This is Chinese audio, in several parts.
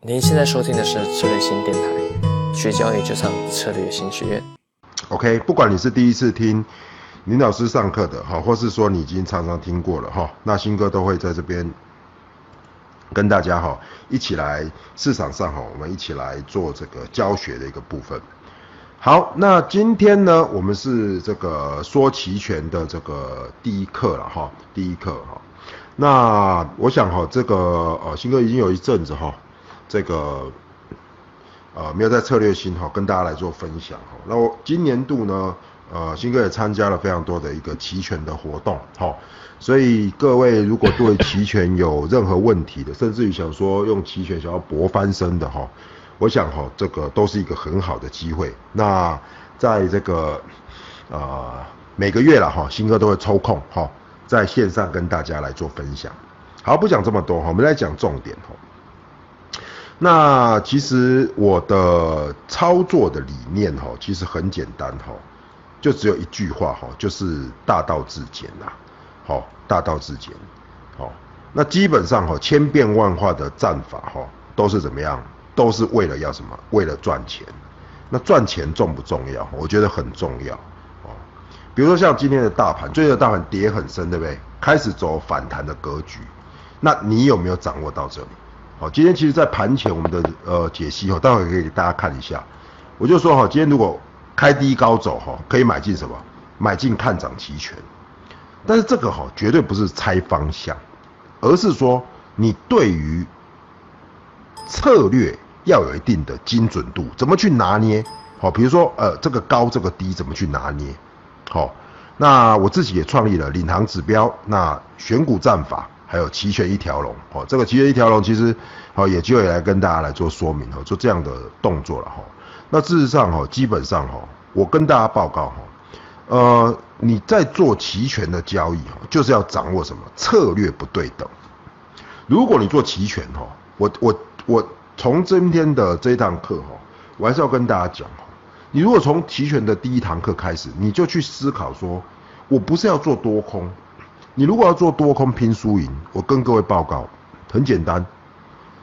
您现在收听的是策略新电台，学交易就上策略新学院。OK，不管你是第一次听林老师上课的哈，或是说你已经常常听过了哈，那新哥都会在这边跟大家哈一起来市场上哈，我们一起来做这个教学的一个部分。好，那今天呢，我们是这个说期权的这个第一课了哈，第一课哈。那我想哈，这个呃，新哥已经有一阵子哈，这个呃没有在策略性哈跟大家来做分享哈。那我今年度呢，呃，新哥也参加了非常多的一个期权的活动哈，所以各位如果对期权有任何问题的，甚至于想说用期权想要搏翻身的哈。我想哈，这个都是一个很好的机会。那在这个呃每个月了哈，新哥都会抽空哈，在线上跟大家来做分享。好，不讲这么多哈，我们来讲重点哈。那其实我的操作的理念哈，其实很简单哈，就只有一句话哈，就是大道至简呐，好，大道至简，好。那基本上哈，千变万化的战法哈，都是怎么样？都是为了要什么？为了赚钱。那赚钱重不重要？我觉得很重要哦。比如说像今天的大盘，最近的大盘跌很深，对不对？开始走反弹的格局。那你有没有掌握到这里？好，今天其实，在盘前我们的呃解析哈，待会可以给大家看一下。我就说哈，今天如果开低高走哈，可以买进什么？买进看涨期权。但是这个哈，绝对不是猜方向，而是说你对于策略要有一定的精准度，怎么去拿捏？好，比如说呃，这个高这个低怎么去拿捏？好，那我自己也创立了领航指标，那选股战法，还有期权一条龙。哦，这个期权一条龙其实好也就会来跟大家来做说明哦，做这样的动作了哈。那事实上哈，基本上哈，我跟大家报告哈，呃，你在做期权的交易哈，就是要掌握什么策略不对等。如果你做期权哈，我我我从今天的这一堂课哈，我还是要跟大家讲哈，你如果从期权的第一堂课开始，你就去思考说，我不是要做多空，你如果要做多空拼输赢，我跟各位报告，很简单，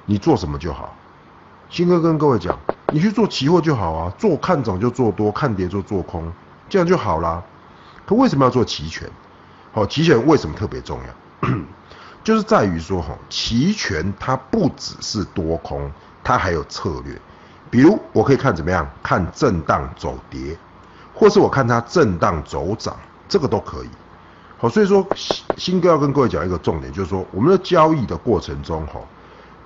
你做什么就好。新哥跟各位讲，你去做期货就好啊，做看涨就做多，看跌就做空，这样就好啦。可为什么要做期权？好，期权为什么特别重要？就是在于说哈，期权它不只是多空，它还有策略。比如我可以看怎么样，看震荡走跌，或是我看它震荡走涨，这个都可以。好，所以说新哥要跟各位讲一个重点，就是说我们的交易的过程中哈，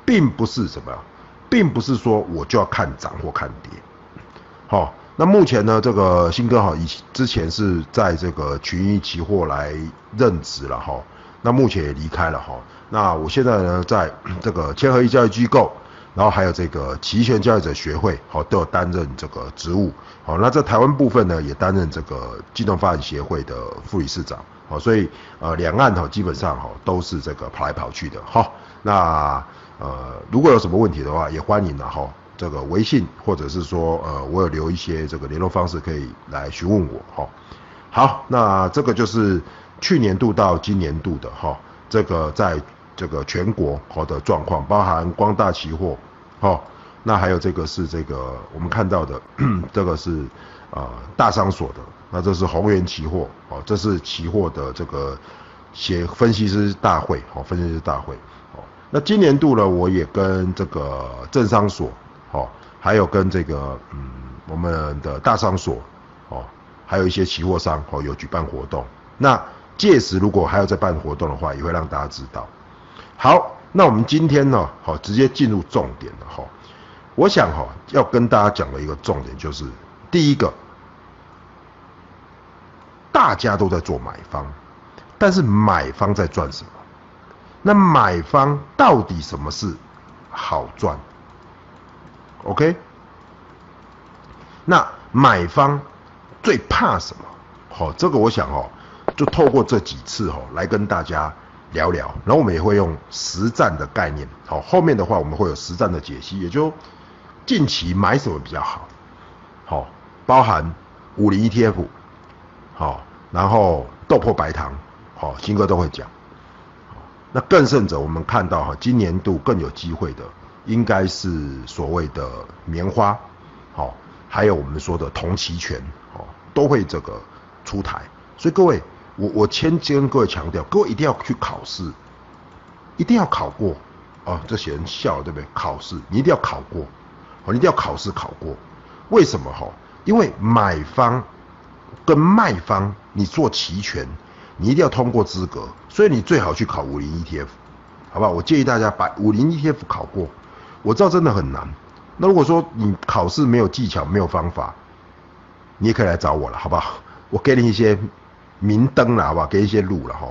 并不是什么，并不是说我就要看涨或看跌。好，那目前呢，这个新哥哈以之前是在这个群益期货来任职了哈。那目前也离开了哈，那我现在呢，在 这个千合一教育机构，然后还有这个期权交易者学会，好都有担任这个职务，好，那在台湾部分呢，也担任这个机动发展协会的副理事长，好，所以呃两岸哈基本上哈都是这个跑来跑去的，好，那呃如果有什么问题的话，也欢迎了哈，这个微信或者是说呃我有留一些这个联络方式可以来询问我，哈，好，那这个就是。去年度到今年度的哈，这个在这个全国好的状况，包含光大期货，哈，那还有这个是这个我们看到的，这个是啊、呃、大商所的，那这是宏源期货，哦，这是期货的这个写分析师大会，好，分析师大会，哦，那今年度呢，我也跟这个政商所，哦，还有跟这个嗯我们的大商所，哦，还有一些期货商，哦，有举办活动，那。届时如果还要再办活动的话，也会让大家知道。好，那我们今天呢，好直接进入重点了哈。我想哈要跟大家讲的一个重点就是，第一个，大家都在做买方，但是买方在赚什么？那买方到底什么是好赚？OK？那买方最怕什么？好，这个我想哦。就透过这几次哦来跟大家聊聊，然后我们也会用实战的概念，好，后面的话我们会有实战的解析，也就近期买什么比较好，好，包含五零 ETF，好，然后豆粕白糖，好，新哥都会讲，那更甚者我们看到哈今年度更有机会的应该是所谓的棉花，好，还有我们说的同期权，哦，都会这个出台。所以各位，我我先跟各位强调，各位一定要去考试，一定要考过。哦，这些人笑对不对？考试你一定要考过，哦，你一定要考试考过。为什么哈？因为买方跟卖方你做期权，你一定要通过资格，所以你最好去考五零 ETF，好不好？我建议大家把五零 ETF 考过。我知道真的很难。那如果说你考试没有技巧、没有方法，你也可以来找我了，好不好？我给你一些明灯了，好不好？给一些路了哈。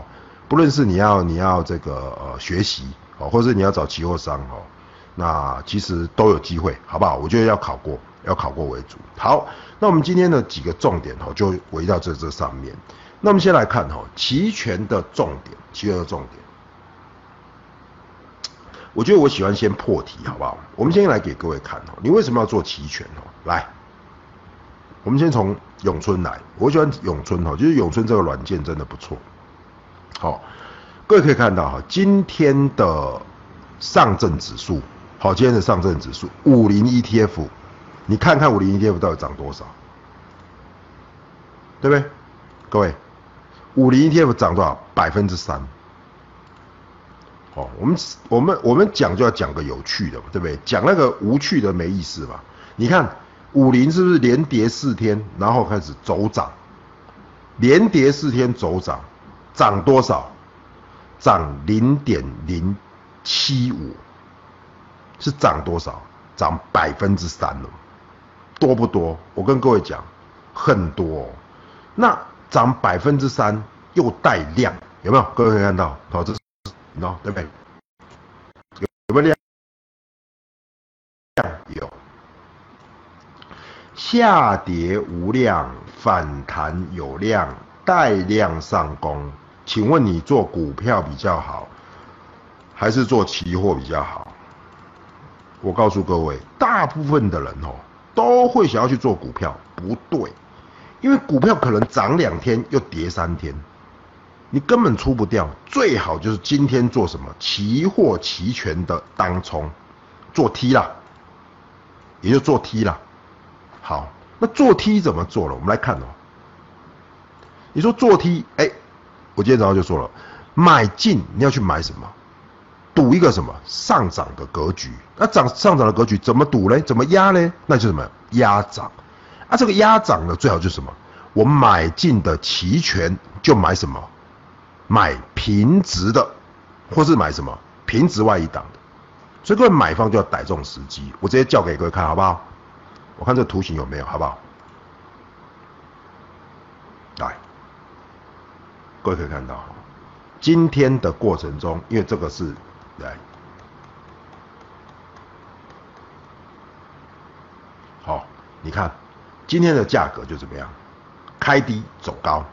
不论是你要你要这个呃学习哦，或者是你要找期货商哦，那其实都有机会，好不好？我觉得要考过，要考过为主。好，那我们今天的几个重点哈，就围绕在这上面。那我们先来看哈，期权的重点，期权的重点。我觉得我喜欢先破题，好不好？我们先来给各位看哦，你为什么要做期权哦？来，我们先从永春来，我喜欢永春哦，就是永春这个软件真的不错。好，各位可以看到哈，今天的上证指数，好，今天的上证指数五零 ETF，你看看五零 ETF 到底涨多少，对不对？各位，五零 ETF 涨多少？百分之三。哦，我们我们我们讲就要讲个有趣的，对不对？讲那个无趣的没意思吧？你看五零是不是连跌四天，然后开始走涨，连跌四天走涨。涨多少？涨零点零七五，是涨多少？涨百分之三了，多不多？我跟各位讲，很多。那涨百分之三又带量，有没有？各位可以看到，好，这是，喏，对不对？有有没有量？量有。下跌无量，反弹有量，带量上攻。请问你做股票比较好，还是做期货比较好？我告诉各位，大部分的人哦，都会想要去做股票，不对，因为股票可能涨两天又跌三天，你根本出不掉。最好就是今天做什么期货期权的当冲，做 T 啦，也就做 T 啦。好，那做 T 怎么做了？我们来看哦。你说做 T，哎。我今天早上就说了，买进你要去买什么？赌一个什么上涨的格局？那涨上涨的格局怎么赌呢？怎么压呢？那就什么压涨？啊，这个压涨呢，最好就是什么？我买进的期权就买什么？买平值的，或是买什么平值外一档的。所以各位买方就要逮这种时机。我直接叫给各位看好不好？我看这图形有没有好不好？来。各位可以看到，今天的过程中，因为这个是来，好，你看今天的价格就怎么样，开低走高，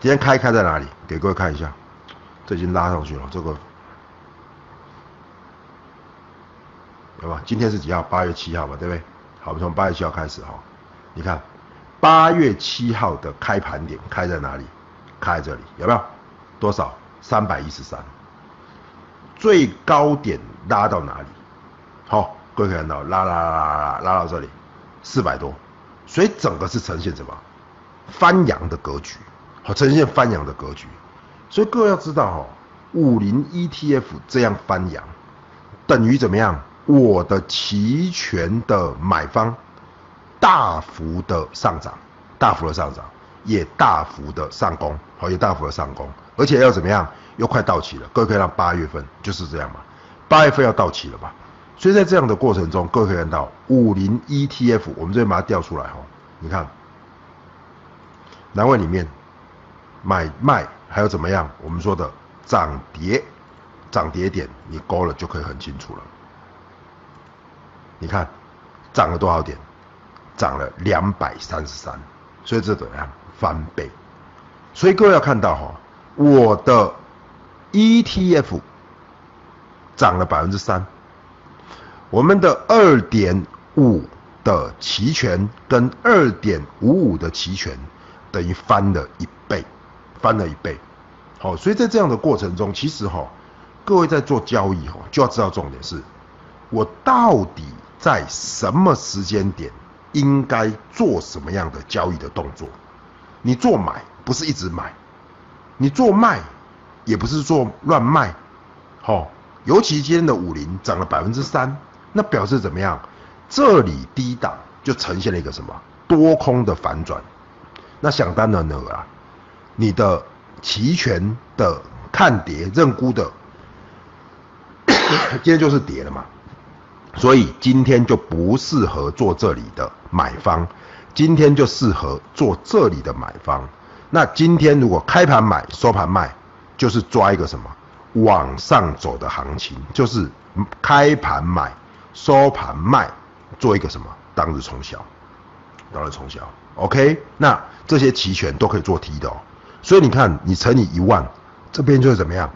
今天开开在哪里？给各位看一下，这已经拉上去了，这个，对吧？今天是几号？八月七号吧，对不对？好，我们从八月七号开始哈，你看八月七号的开盘点开在哪里？开在这里有没有？多少？三百一十三。最高点拉到哪里？好，各位看到拉拉拉拉拉拉到这里，四百多。所以整个是呈现什么？翻阳的格局，好，呈现翻阳的格局。所以各位要知道哦，五零 ETF 这样翻阳，等于怎么样？我的期权的买方大幅的上涨，大幅的上涨。也大幅的上攻，好，也大幅的上攻，而且要怎么样？又快到期了，各位可以让八月份就是这样嘛，八月份要到期了吧？所以在这样的过程中，各位可以看到五零 ETF，我们这边把它调出来哈，你看，南位里面买卖还有怎么样？我们说的涨跌，涨跌点你勾了就可以很清楚了。你看涨了多少点？涨了两百三十三，所以这怎么样？翻倍，所以各位要看到哈，我的 ETF 涨了百分之三，我们的二点五的期权跟二点五五的期权等于翻了一倍，翻了一倍。好，所以在这样的过程中，其实哈，各位在做交易哈，就要知道重点是，我到底在什么时间点应该做什么样的交易的动作？你做买不是一直买，你做卖也不是做乱卖，好，尤其今天的五零涨了百分之三，那表示怎么样？这里低档就呈现了一个什么多空的反转？那想当然了啊，你的期权的看跌认沽的，今天就是跌了嘛，所以今天就不适合做这里的买方，今天就适合做这里的买方。那今天如果开盘买收盘卖，就是抓一个什么往上走的行情，就是开盘买收盘卖，做一个什么当日冲销，当日冲销。OK，那这些期权都可以做 T 的哦。所以你看，你乘以一万，这边就是怎么样？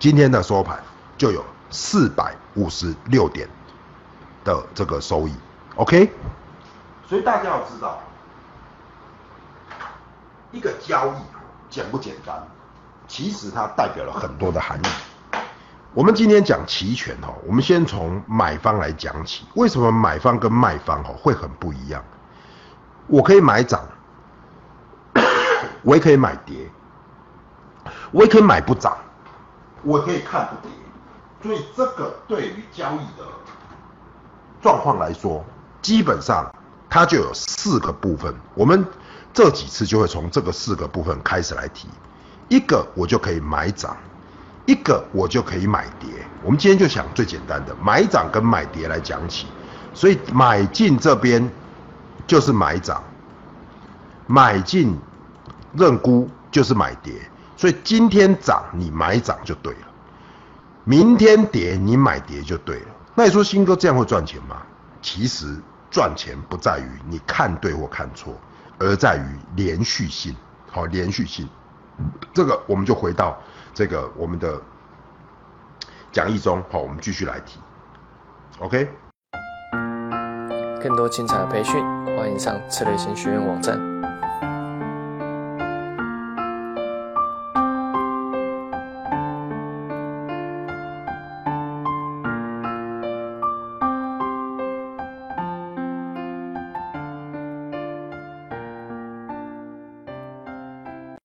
今天的收盘就有四百五十六点的这个收益。OK，所以大家要知道，一个交易简不简单？其实它代表了很多的含义。我们今天讲期权哈，我们先从买方来讲起。为什么买方跟卖方哈会很不一样？我可以买涨，我也可以买跌，我也可以买不涨，我可以看不跌。所以这个对于交易的状况来说，基本上它就有四个部分。我们这几次就会从这个四个部分开始来提。一个我就可以买涨，一个我就可以买跌。我们今天就想最简单的买涨跟买跌来讲起。所以买进这边。就是买涨，买进认沽就是买跌，所以今天涨你买涨就对了，明天跌你买跌就对了。那你说新哥这样会赚钱吗？其实赚钱不在于你看对或看错，而在于连续性。好，连续性，这个我们就回到这个我们的讲义中。好，我们继续来提。OK。更多精彩的培训，欢迎上策略型学院网站。